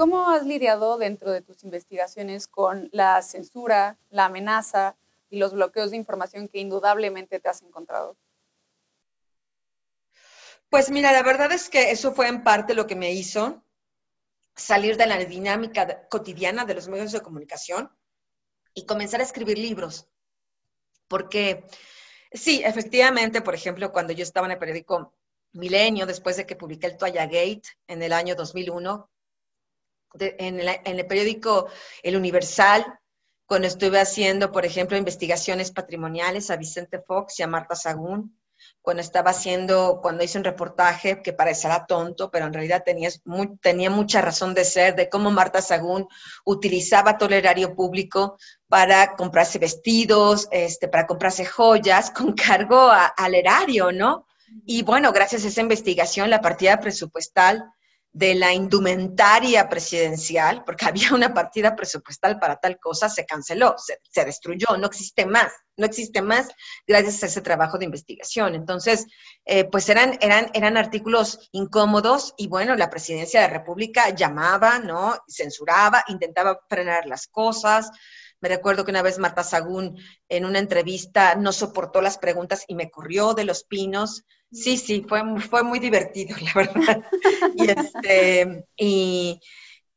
cómo has lidiado dentro de tus investigaciones con la censura, la amenaza y los bloqueos de información que indudablemente te has encontrado? Pues mira, la verdad es que eso fue en parte lo que me hizo salir de la dinámica cotidiana de los medios de comunicación y comenzar a escribir libros. Porque sí, efectivamente, por ejemplo, cuando yo estaba en el periódico Milenio, después de que publiqué el Toalla Gate en el año 2001, en, el, periódico El Universal, cuando estuve haciendo, por ejemplo, investigaciones patrimoniales a Vicente Fox y a Marta Sagún, cuando estaba haciendo, cuando hice un reportaje que parecerá tonto, pero en realidad tenía, tenía mucha razón de ser, de cómo Marta Sagún utilizaba todo el erario público para comprarse vestidos, este, para comprarse joyas, con cargo al erario, ¿no? Y bueno, gracias a esa investigación, la partida presupuestal de la indumentaria presidencial, porque había una partida presupuestal para tal cosa, se canceló, se, destruyó, no existe más, no existe más gracias a ese trabajo de investigación. Entonces, eh, pues eran, eran, eran artículos incómodos y bueno, la presidencia de la República llamaba, ¿no? Censuraba, intentaba frenar las cosas. Me recuerdo que una vez Marta Sagún en una entrevista no soportó las preguntas y me corrió de los pinos Sí, sí, fue, fue muy divertido, la verdad. y, este,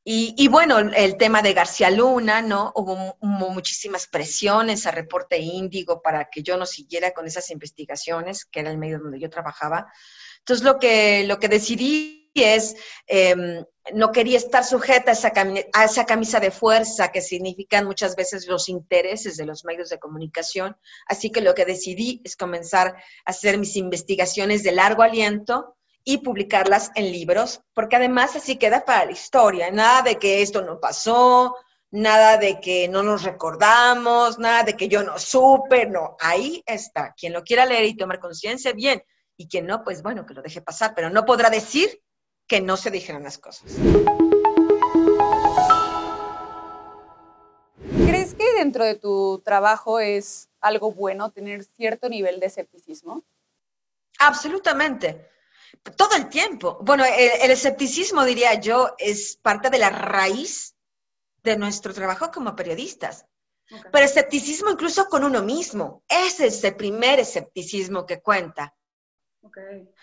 y, bueno, el tema de García Luna, ¿no? Hubo, muchísimas presiones a Reporte Índigo para que yo no siguiera con esas investigaciones, que era el medio donde yo trabajaba. Entonces, lo que, lo que decidí es, em, no quería estar sujeta a esa, a esa camisa de fuerza que significan muchas veces los intereses de los medios de comunicación. Así que lo que decidí es comenzar a hacer mis investigaciones de largo aliento y publicarlas en libros, porque además así queda para la historia. Nada de que esto no pasó, nada de que no nos recordamos, nada de que yo no supe, no, ahí está. Quien lo quiera leer y tomar conciencia, bien, y quien no, pues bueno, que lo deje pasar, pero no podrá decir que no se dijeran las cosas. ¿Crees que dentro de tu trabajo es algo bueno tener cierto nivel de escepticismo? Absolutamente. Todo el tiempo. Bueno, el, escepticismo, diría yo, es parte de la raíz de nuestro trabajo como periodistas. Pero escepticismo incluso con uno mismo. Ese es el primer escepticismo que cuenta.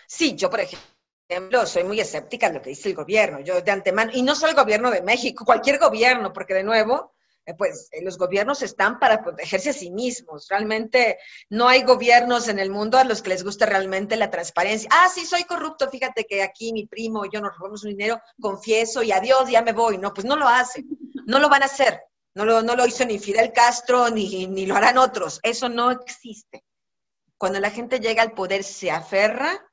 Sí, yo, por ejemplo, ejemplo, soy muy escéptica en lo que dice el gobierno. Yo de antemano, y no solo el gobierno de México, cualquier gobierno, porque de nuevo, eh, pues eh, los gobiernos están para protegerse a sí mismos. Realmente no hay gobiernos en el mundo a los que les guste realmente la transparencia. Ah, sí, soy corrupto, fíjate que aquí mi primo y yo nos robamos un dinero, confieso y adiós, ya me voy. No, pues no lo hacen, no lo van a hacer. No lo, no lo hizo ni Fidel Castro, ni, ni lo harán otros. Eso no existe. Cuando la gente llega al poder, se aferra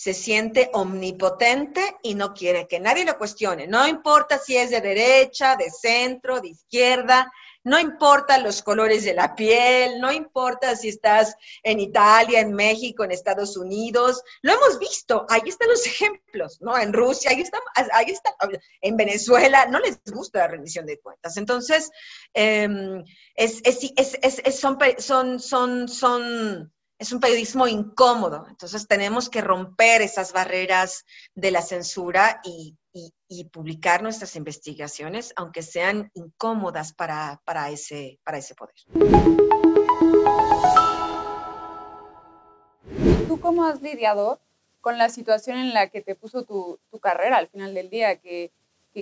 se siente omnipotente y no quiere que nadie lo cuestione. No importa si es de derecha, de centro, de izquierda, no importa los colores de la piel, no importa si estás en Italia, en México, en Estados Unidos. Lo hemos visto, ahí están los ejemplos, ¿no? En Rusia, ahí está, ahí está, en Venezuela, no les gusta la rendición de cuentas. Entonces, em, es, son, son, son, son es un periodismo incómodo, entonces tenemos que romper esas barreras de la censura y, publicar nuestras investigaciones, aunque sean incómodas para, ese, poder. ¿Tú cómo has lidiado con la situación en la que te puso tu, carrera al final del día, que,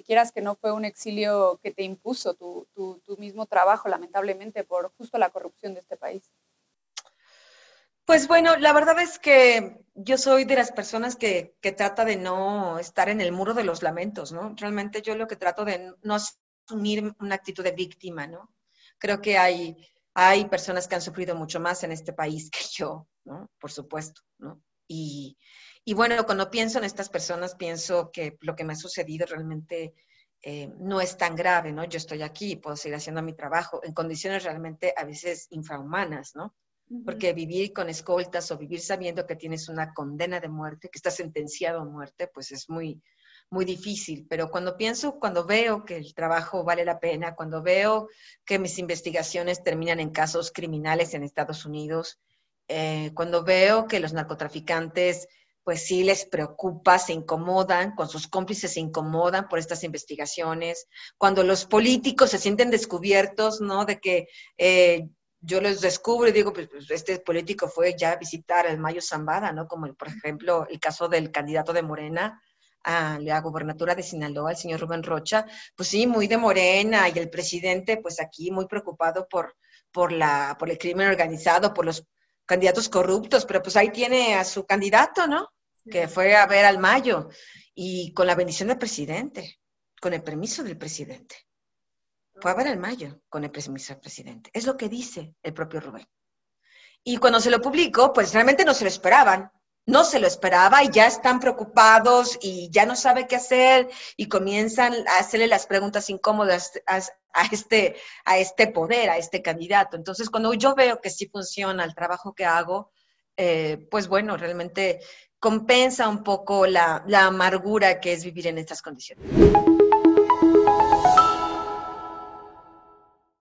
quieras que no fue un exilio que te impuso tu, tu mismo trabajo, lamentablemente, por justo la corrupción de este país? Pues bueno, la verdad es que yo soy de las personas que, trata de no estar en el muro de los lamentos, ¿no? Realmente yo lo que trato de no asumir una actitud de víctima, ¿no? Creo que hay, hay personas que han sufrido mucho más en este país que yo, ¿no? Por supuesto, ¿no? Y, y bueno, cuando pienso en estas personas, pienso que lo que me ha sucedido realmente eh, no es tan grave, ¿no? Yo estoy aquí, puedo seguir haciendo mi trabajo en condiciones realmente a veces infrahumanas, ¿no? Porque vivir con escoltas o vivir sabiendo que tienes una condena de muerte, que estás sentenciado a muerte, pues es muy, muy difícil. Pero cuando pienso, cuando veo que el trabajo vale la pena, cuando veo que mis investigaciones terminan en casos criminales en Estados Unidos, eh, cuando veo que los narcotraficantes pues sí les preocupa, se incomodan, con sus cómplices se incomodan por estas investigaciones, cuando los políticos se sienten descubiertos, ¿no? De que eh, yo los descubro y digo, pues, pues, este político fue ya a visitar el Mayo Zambada, ¿no? Como por ejemplo el caso del candidato de Morena a la gobernatura de Sinaloa, el señor Rubén Rocha, pues sí, muy de Morena y el presidente, pues aquí muy preocupado por, por, la, por el crimen organizado, por los candidatos corruptos, pero pues ahí tiene a su candidato, ¿no? Que fue a ver al Mayo y con la bendición del presidente, con el permiso del presidente. Fue a ver al Mayo con el permiso del presidente. Es lo que dice el propio Rubén. Y cuando se lo publicó, pues realmente no se lo esperaban no se lo esperaba y ya están preocupados y ya no sabe qué hacer y comienzan a hacerle las preguntas incómodas a, este, a este poder, a este candidato. Entonces, cuando yo veo que sí funciona el trabajo que hago, eh, pues bueno, realmente compensa un poco la, la amargura que es vivir en estas condiciones.